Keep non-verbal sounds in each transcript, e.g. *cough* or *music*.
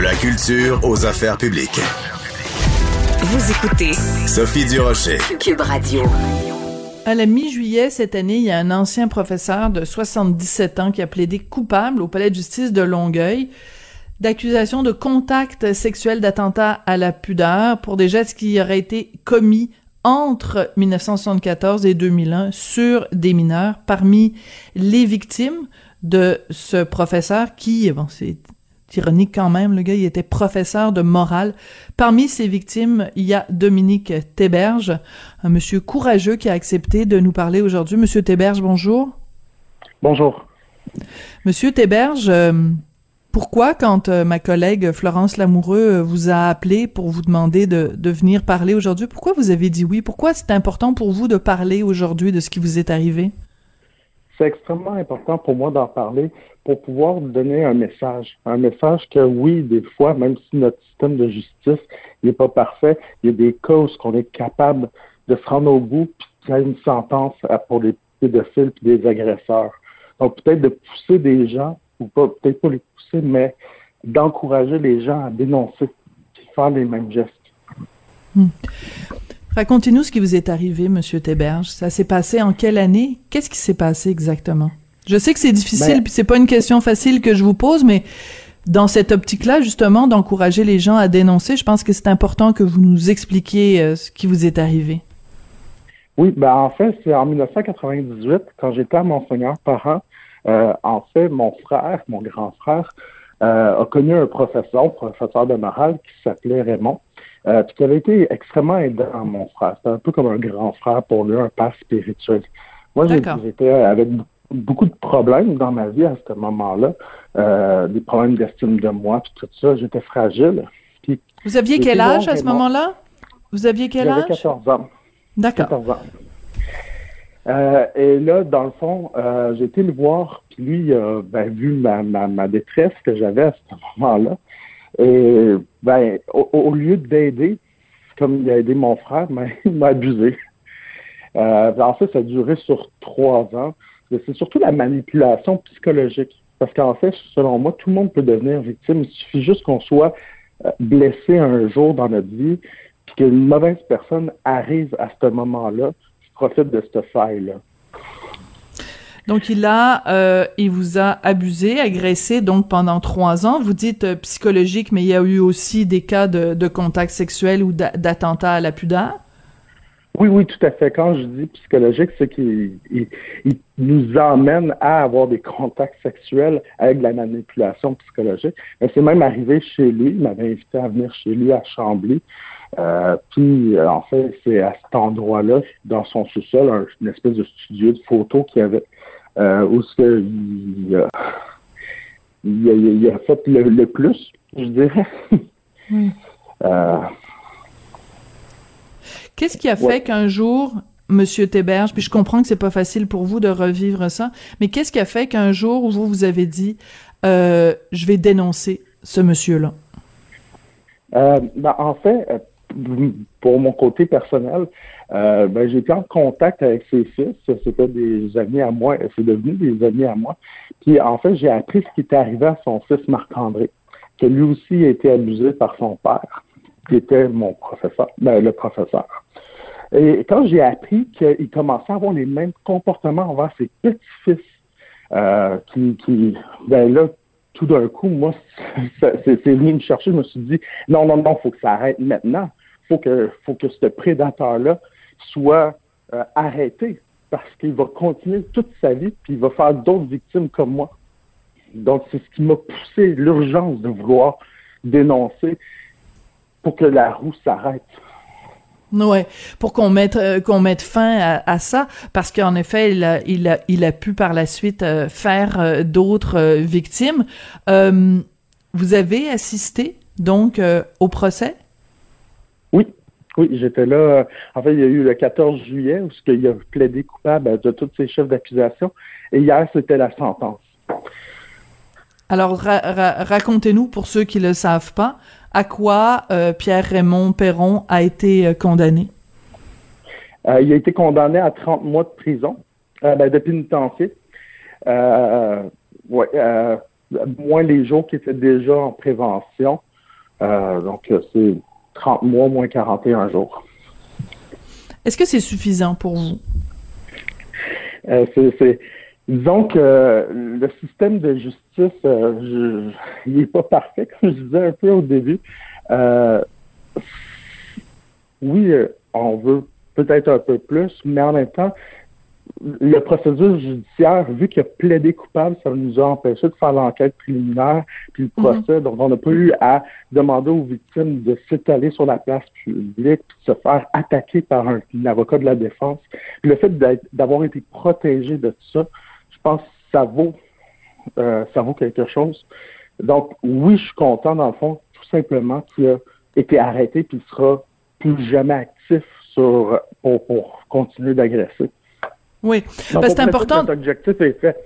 De la culture aux affaires publiques. Vous écoutez Sophie Durocher. Cube Radio. À la mi-juillet cette année, il y a un ancien professeur de 77 ans qui a plaidé coupable au palais de justice de Longueuil d'accusations de contact sexuel d'attentat à la pudeur pour des gestes qui auraient été commis entre 1974 et 2001 sur des mineurs. Parmi les victimes de ce professeur qui, bon, c'est ironique quand même, le gars, il était professeur de morale. Parmi ces victimes, il y a Dominique Théberge, un monsieur courageux qui a accepté de nous parler aujourd'hui. Monsieur Théberge, bonjour. Bonjour. Monsieur Théberge, euh, pourquoi, quand euh, ma collègue Florence Lamoureux euh, vous a appelé pour vous demander de, de venir parler aujourd'hui, pourquoi vous avez dit oui? Pourquoi c'est important pour vous de parler aujourd'hui de ce qui vous est arrivé? C'est extrêmement important pour moi d'en parler pour pouvoir donner un message. Un message que oui, des fois, même si notre système de justice n'est pas parfait, il y a des causes qu'on est capable de se rendre au bout puis qu'il y une sentence pour les pédophiles et des agresseurs. Donc peut-être de pousser des gens, ou pas peut-être pas les pousser, mais d'encourager les gens à dénoncer et faire les mêmes gestes. Hmm. Racontez-nous ce qui vous est arrivé, Monsieur Théberge. Ça s'est passé en quelle année? Qu'est-ce qui s'est passé exactement? Je sais que c'est difficile, Ben- puis c'est pas une question facile que je vous pose, mais dans cette optique-là, justement, d'encourager les gens à dénoncer, je pense que c'est important que vous nous expliquiez euh, ce qui vous est arrivé. Oui, ben en fait, c'est en 1998, quand j'étais à Monseigneur parent, euh, en fait, mon frère, mon grand frère, euh, a connu un professeur, professeur de morale, qui s'appelait Raymond, euh, puis qui avait été extrêmement aidant, mon frère. C'était un peu comme un grand frère pour lui, un père spirituel. Moi, j'étais avec beaucoup de problèmes dans ma vie à ce moment-là, euh, des problèmes d'estime de moi, puis tout ça. J'étais fragile. Puis Vous aviez quel âge à ce moment-là? Vous aviez quel j'avais âge? 14 ans. D'accord. 14 ans. Euh, et là, dans le fond, euh, j'ai été le voir, puis lui, il ben, vu ma, ma, ma détresse que j'avais à ce moment-là. Et ben, au, lieu d'aider, comme il a aidé mon frère, *laughs* ben, il m'a abusé. Euh, en fait, ça a duré sur trois ans. C'est surtout la manipulation psychologique. Parce qu'en fait, selon moi, tout le monde peut devenir victime. Il suffit juste qu'on soit euh, blessé un jour dans notre vie, puis qu'une mauvaise personne arrive à ce moment-là, qui profite de cette faille-là. Donc il a, euh, il vous a abusé, agressé donc pendant trois ans. Vous dites euh, psychologique, mais il y a eu aussi des cas de, contact sexuel ou d'a- d'attentat à la pudeur? Oui, oui, tout à fait. Quand je dis psychologique, c'est qu'il il- il nous emmène à avoir des contacts sexuels avec de la manipulation psychologique. Mais c'est même arrivé chez lui. Il m'avait invité à venir chez lui à Chambly. Euh, puis, en fait, c'est à cet endroit-là, dans son sous-sol, un- une espèce de studio de photos qu'il avait, euh, où ce que il, a- il, a, il a fait le, le plus, je dirais. Oui. *laughs* Euh, Qu'est-ce qui a fait Ouais. qu'un jour, Monsieur Théberge, puis je comprends que c'est pas facile pour vous de revivre ça, mais qu'est-ce qui a fait qu'un jour vous vous avez dit, euh, je vais dénoncer ce monsieur-là? Euh, ben, en fait, pour mon côté personnel, euh, ben, j'ai été en contact avec ses fils. C'était des amis à moi. C'est devenu des amis à moi. Puis, en fait, j'ai appris ce qui était arrivé à son fils Marc-André, que lui aussi a été abusé par son père, qui était mon professeur, ben, le professeur. Et quand j'ai appris qu'il commençait à avoir les mêmes comportements envers ses petits-fils, euh, qui, qui, ben là, tout d'un coup, moi, *laughs* c'est venu me chercher. Je me suis dit, non, non, non, faut que ça arrête maintenant. Faut que, faut que ce prédateur-là soit euh, arrêté parce qu'il va continuer toute sa vie puis il va faire d'autres victimes comme moi. Donc, c'est ce qui m'a poussé l'urgence de vouloir dénoncer pour que la roue s'arrête. Ouais, pour qu'on mette euh, qu'on mette fin à, ça, parce qu'en effet, il a, il a il a pu par la suite euh, faire d'autres victimes. Vous avez assisté donc au procès? Oui, oui, j'étais là. euh, En fait, il y a eu le 14 juillet où il a plaidé coupable de tous ses chefs d'accusation. Et hier, c'était la sentence. Alors ra- ra- racontez-nous pour ceux qui le savent pas, à quoi euh, Pierre Raymond Perron a été euh, condamné? Euh, il a été condamné à 30 mois de prison, ben, de pénitencier. Euh, ouais, moins les jours qui étaient déjà en prévention. donc, c'est 30 mois moins 41 jours. Est-ce que c'est suffisant pour vous? c'est Disons que le système de justice, euh, il n'est pas parfait, *laughs* comme je disais un peu au début. Euh, oui, euh, on veut peut-être un peu plus, mais en même temps, le processus judiciaire, vu qu'il a plaidé coupable, ça nous a empêché de faire l'enquête préliminaire puis le mhm. procès. Donc, on n'a pas eu à demander aux victimes de s'étaler sur la place publique puis de se faire attaquer par un, avocat de la défense. Puis le fait d'avoir été protégé de tout ça, je pense que ça vaut, euh, ça vaut quelque chose. Donc, oui, je suis content, dans le fond, tout simplement qu'il a été arrêté puis il sera plus jamais actif sur, pour, continuer d'agresser. Oui, parce que c'est important. L'objectif est fait.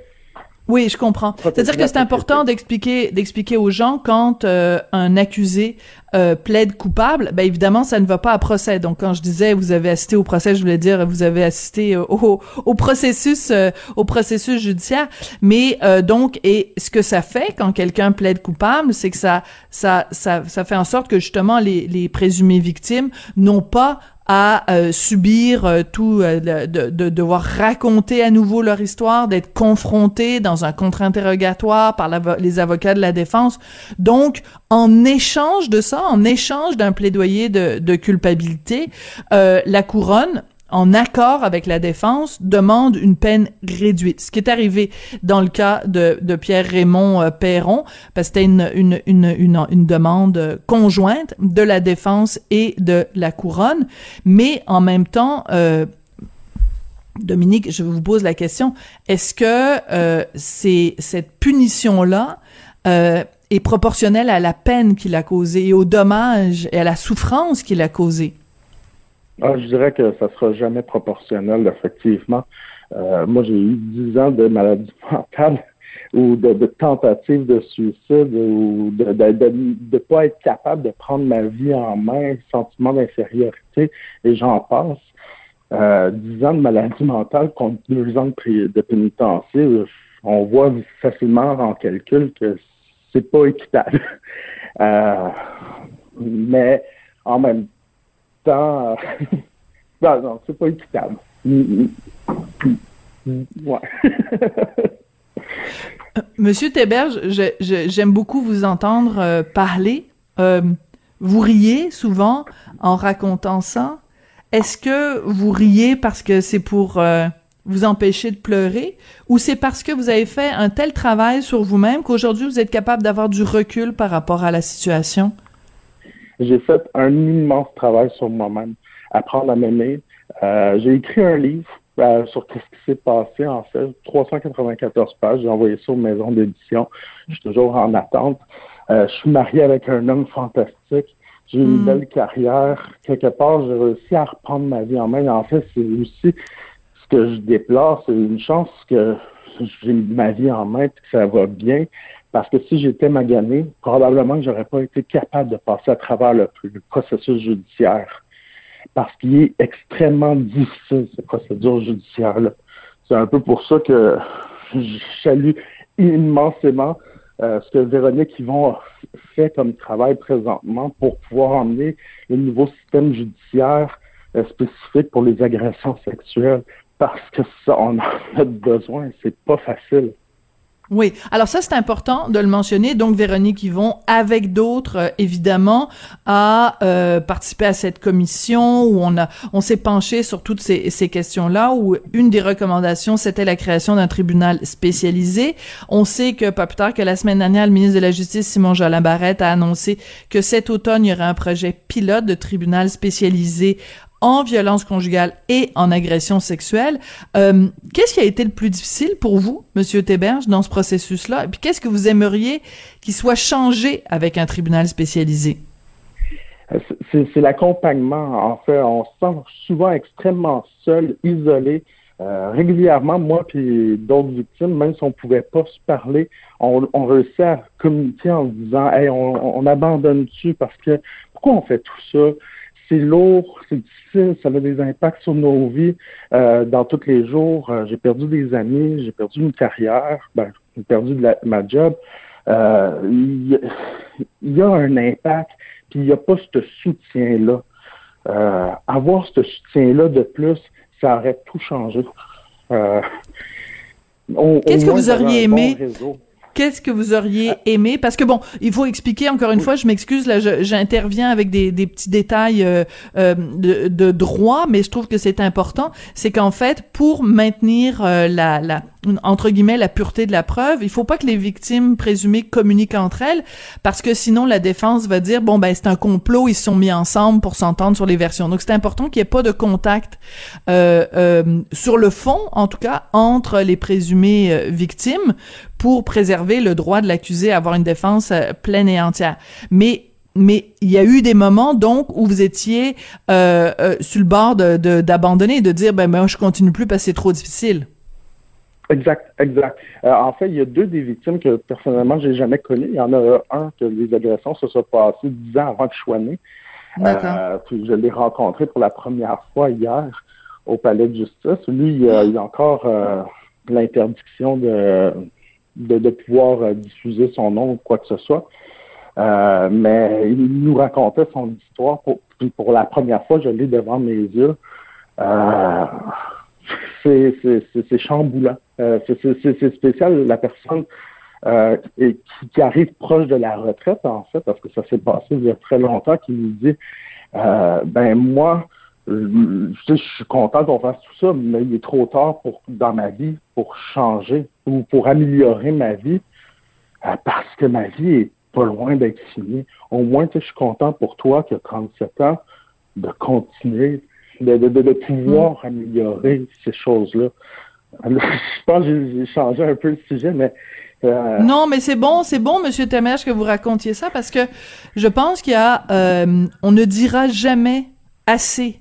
Oui, je comprends. C'est-à-dire que c'est important d'expliquer d'expliquer aux gens quand euh, un accusé euh, plaide coupable, ben évidemment ça ne va pas à procès. Donc quand je disais vous avez assisté au procès, je voulais dire vous avez assisté euh, au, au processus au processus judiciaire. Mais donc et ce que ça fait quand quelqu'un plaide coupable, c'est que ça ça ça ça fait en sorte que justement les les présumées victimes n'ont pas à euh, subir euh, tout, euh, de, de, devoir raconter à nouveau leur histoire, d'être confrontés dans un contre-interrogatoire par les avocats de la défense. Donc, en échange de ça, en échange d'un plaidoyer de, de culpabilité, la couronne en accord avec la défense, demande une peine réduite. Ce qui est arrivé dans le cas de, de Pierre-Raymond euh, Perron, parce que c'était une, demande conjointe de la défense et de la couronne, mais en même temps, euh, Dominique, je vous pose la question, est-ce que euh, cette punition-là euh, est proportionnelle à la peine qu'il a causée et au dommage et à la souffrance qu'il a causée? Ah, je dirais que ça sera jamais proportionnel, effectivement. Euh, moi, j'ai eu dix ans de maladie *laughs* mentale ou de, de tentative de suicide ou de ne de, de, pas être capable de prendre ma vie en main, sentiment d'infériorité, et j'en passe. Euh, dix ans de maladie mentale contre deux ans de, de pénitencier, on voit facilement en calcul que c'est pas équitable. *laughs* Euh, mais en même temps, *laughs* non, c'est pas équitable. Ouais. *laughs* Monsieur Théberge, j'aime beaucoup vous entendre euh, parler. Euh, vous riez souvent en racontant ça. Est-ce que vous riez parce que c'est pour euh, vous empêcher de pleurer ou c'est parce que vous avez fait un tel travail sur vous-même qu'aujourd'hui vous êtes capable d'avoir du recul par rapport à la situation? J'ai fait un immense travail sur moi-même, apprendre à m'aimer. Euh, j'ai écrit un livre euh, sur ce qui s'est passé, en fait, 394 pages. J'ai envoyé ça aux maisons d'édition. Je suis toujours en attente. Euh, je suis marié avec un homme fantastique. J'ai une mm. belle carrière. Quelque part, j'ai réussi à reprendre ma vie en main. En fait, c'est aussi ce que je déplore. C'est une chance que j'ai ma vie en main et que ça va bien. Parce que si j'étais magané, probablement que j'aurais pas été capable de passer à travers le, processus judiciaire. Parce qu'il est extrêmement difficile, cette procédure judiciaire-là. C'est un peu pour ça que je salue immensément euh, ce que Véronique Yvon fait comme travail présentement pour pouvoir emmener le nouveau système judiciaire euh, spécifique pour les agressions sexuelles. Parce que ça, on en a besoin. C'est pas facile. Oui, alors ça c'est important de le mentionner. Donc Véronique Yvon, avec d'autres euh, évidemment, a euh, participé à cette commission où on a, on s'est penché sur toutes ces, questions-là. Où une des recommandations c'était la création d'un tribunal spécialisé. On sait que pas plus tard que la semaine dernière, le ministre de la Justice Simon Jolin Barrette a annoncé que cet automne il y aurait un projet pilote de tribunal spécialisé en violence conjugale et en agression sexuelle. Euh, qu'est-ce qui a été le plus difficile pour vous, Monsieur Théberge, dans ce processus-là? Et puis qu'est-ce que vous aimeriez qu'il soit changé avec un tribunal spécialisé? Euh, c'est l'accompagnement. En fait, on se sent souvent extrêmement seul, isolé. Euh, régulièrement, moi puis d'autres victimes, même si on pouvait pas se parler, on, on réussit à communiquer en disant Hey, on, on abandonne-tu parce que pourquoi on fait tout ça? C'est lourd, c'est difficile, ça a des impacts sur nos vies euh, dans tous les jours. Euh, j'ai perdu des amis, j'ai perdu une carrière, ben, j'ai perdu de ma job. il, y a, un impact, puis il n'y a pas ce soutien-là. avoir ce soutien-là de plus, ça aurait tout changé. Qu'est-ce que vous auriez aimé? Qu'est-ce que vous auriez aimé? Parce que bon, il faut expliquer encore une fois, je m'excuse, là, j'interviens avec des, des, petits détails euh, euh, de, de, droit, mais je trouve que c'est important. C'est qu'en fait, pour maintenir euh, la, la entre guillemets la pureté de la preuve, il faut pas que les victimes présumées communiquent entre elles parce que sinon la défense va dire bon ben c'est un complot, ils se sont mis ensemble pour s'entendre sur les versions. Donc c'est important qu'il y ait pas de contact euh, euh, sur le fond en tout cas entre les présumées victimes pour préserver le droit de l'accusé à avoir une défense euh, pleine et entière. Mais mais il y a eu des moments donc où vous étiez euh, euh, sur le bord de d'abandonner, de, de, dire ben ben je continue plus parce que c'est trop difficile. Exact, exact. Euh, en fait, il y a deux des victimes que personnellement j'ai jamais connues. Il y en a un que les agressions se sont passées dix ans avant que je sois né. Puis je l'ai rencontré pour la première fois hier au palais de justice. Lui, il, a, il a encore l'interdiction de, de, de, pouvoir euh, diffuser son nom ou quoi que ce soit. Euh, mais il nous racontait son histoire. Pour, pour la première fois, je l'ai devant mes yeux. Euh, c'est chamboulant. Euh, c'est spécial, la personne euh, qui, qui, arrive proche de la retraite, en fait, parce que ça s'est passé il y a très longtemps, qui nous dit euh, ben moi, je, je suis content qu'on fasse tout ça, mais il est trop tard pour dans ma vie pour changer ou pour améliorer ma vie euh, parce que ma vie est pas loin d'être finie. Au moins, je suis content pour toi qui a 37 ans de continuer de, de, de pouvoir mm. améliorer ces choses-là. *laughs* Je pense que j'ai changé un peu le sujet, mais euh, Non, mais c'est bon, c'est bon, Monsieur Temèche, que vous racontiez ça, parce que je pense qu'il y a, euh, on ne dira jamais assez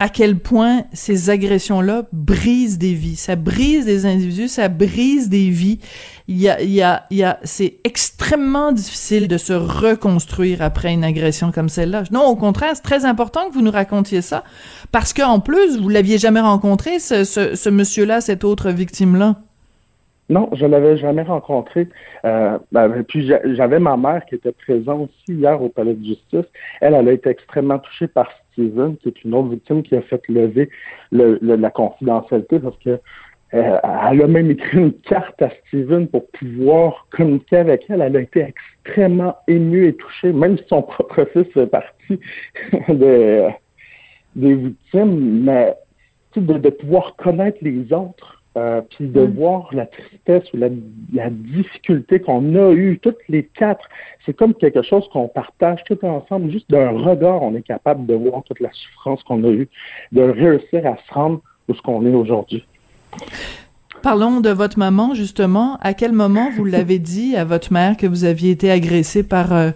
à quel point ces agressions-là brisent des vies. Ça brise des individus, ça brise des vies. Il y a, il y a, il y a, c'est extrêmement difficile de se reconstruire après une agression comme celle-là. Non, au contraire, c'est très important que vous nous racontiez ça, parce qu'en plus, vous l'aviez jamais rencontré, ce, ce, ce monsieur-là, cette autre victime-là. Non, je l'avais jamais rencontré. Euh, ben, puis j'avais ma mère qui était présente aussi hier au palais de justice. Elle, elle a été extrêmement touchée par Steven, qui est une autre victime qui a fait lever le, la confidentialité parce que euh, elle a même écrit une carte à Steven pour pouvoir communiquer avec elle. Elle a été extrêmement émue et touchée, même si son propre fils fait partie *laughs* de, des victimes, mais de, de pouvoir connaître les autres euh, puis de mm. voir la tristesse ou la, difficulté qu'on a eue, toutes les quatre, c'est comme quelque chose qu'on partage tout ensemble. Juste d'un regard, on est capable de voir toute la souffrance qu'on a eue, de réussir à se rendre où ce qu'on est aujourd'hui. Parlons de votre maman, justement. À quel moment vous l'avez dit à votre mère que vous aviez été agressé par euh,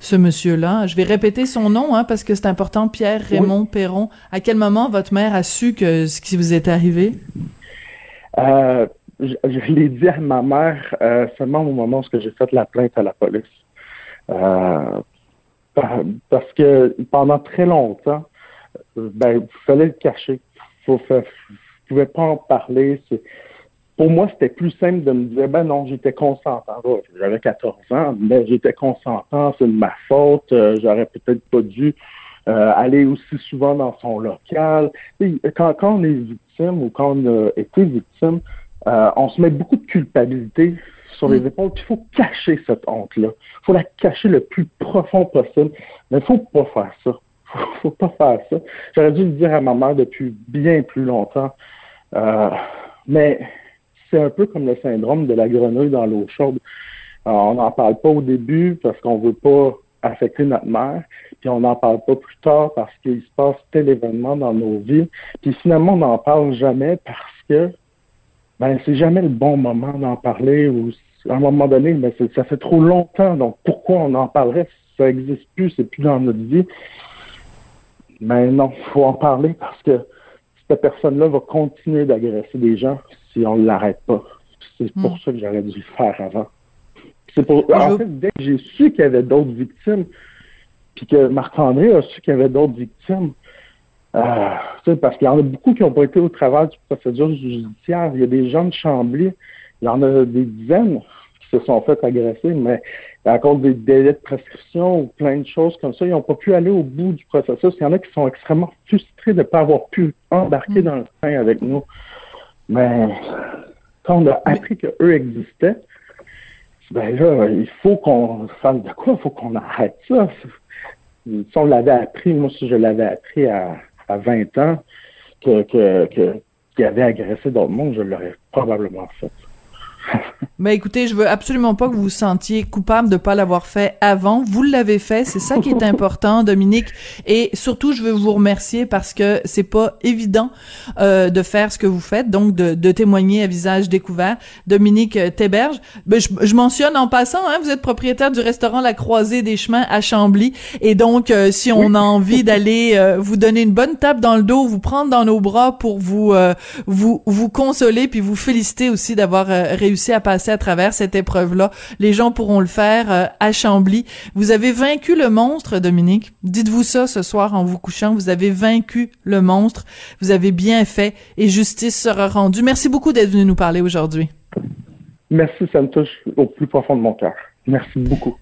ce monsieur-là? Je vais répéter son nom, hein, parce que c'est important. Pierre Raymond Perron. À quel moment votre mère a su que ce qui vous est arrivé? Euh, je, l'ai dit à ma mère euh, seulement au moment où j'ai fait la plainte à la police. Euh, parce que pendant très longtemps, ben, il fallait le cacher. Faut, je ne pouvais pas en parler. Pour moi, c'était plus simple de me dire, ben non, j'étais consentant. J'avais 14 ans, mais j'étais consentant, c'est de ma faute. J'aurais peut-être pas dû aller aussi souvent dans son local. quand on est ou quand on a été victime, euh, on se met beaucoup de culpabilité sur les mm. épaules, il faut cacher cette honte-là. Il faut la cacher le plus profond possible. Mais il faut pas faire ça. Faut, faut pas faire ça. J'aurais dû le dire à ma mère depuis bien plus longtemps. Euh, mais c'est un peu comme le syndrome de la grenouille dans l'eau chaude. on n'en parle pas au début parce qu'on veut pas affecter notre mère, puis on n'en parle pas plus tard parce qu'il se passe tel événement dans nos vies, puis finalement on n'en parle jamais parce que ben c'est jamais le bon moment d'en parler ou à un moment donné, ben, ça fait trop longtemps, donc pourquoi on en parlerait si ça n'existe plus, c'est plus dans notre vie? Mais ben non, faut en parler parce que cette personne-là va continuer d'agresser des gens si on ne l'arrête pas. C'est pour hmm. ça que j'aurais dû le faire avant. C'est pour. En fait, dès que j'ai su qu'il y avait d'autres victimes, puis que Marc-André a su qu'il y avait d'autres victimes, euh, parce qu'il y en a beaucoup qui n'ont pas été au travail du procédure judiciaire. Il y a des gens de Chambly, il y en a des dizaines qui se sont fait agresser, mais à cause des délais de prescription ou plein de choses comme ça, ils n'ont pas pu aller au bout du processus. Il y en a qui sont extrêmement frustrés de ne pas avoir pu embarquer mm. dans le train avec nous. Mais quand on a appris qu'eux existaient, ben là, il faut qu'on fasse de quoi? Il faut qu'on arrête ça. Si on l'avait appris, moi, si je l'avais appris à, à 20 ans, que, que, que, qu'il avait agressé d'autres mondes, je l'aurais probablement fait. *laughs* Mais écoutez, je veux absolument pas que vous vous sentiez coupable de pas l'avoir fait avant. Vous l'avez fait, c'est ça qui est *laughs* important, Dominique. Et surtout, je veux vous remercier parce que c'est pas évident euh, de faire ce que vous faites, donc de, de témoigner à visage découvert. Dominique Théberge, ben, je, je, mentionne en passant, hein, vous êtes propriétaire du restaurant La Croisée des Chemins à Chambly, et donc euh, si on a envie d'aller euh, vous donner une bonne tape dans le dos, vous prendre dans nos bras pour vous euh, vous vous consoler, puis vous féliciter aussi d'avoir réussi à à travers cette épreuve-là. Les gens pourront le faire euh, à Chambly. Vous avez vaincu le monstre, Dominique. Dites-vous ça ce soir en vous couchant. Vous avez vaincu le monstre. Vous avez bien fait et justice sera rendue. Merci beaucoup d'être venu nous parler aujourd'hui. Merci, ça me touche au plus profond de mon cœur. Merci beaucoup.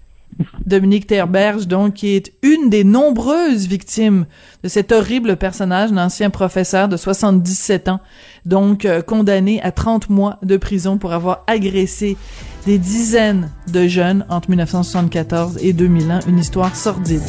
Dominique Terberge, donc, qui est une des nombreuses victimes de cet horrible personnage, un ancien professeur de 77 ans, donc euh, condamné à 30 mois de prison pour avoir agressé des dizaines de jeunes entre 1974 et 2001, une histoire sordide.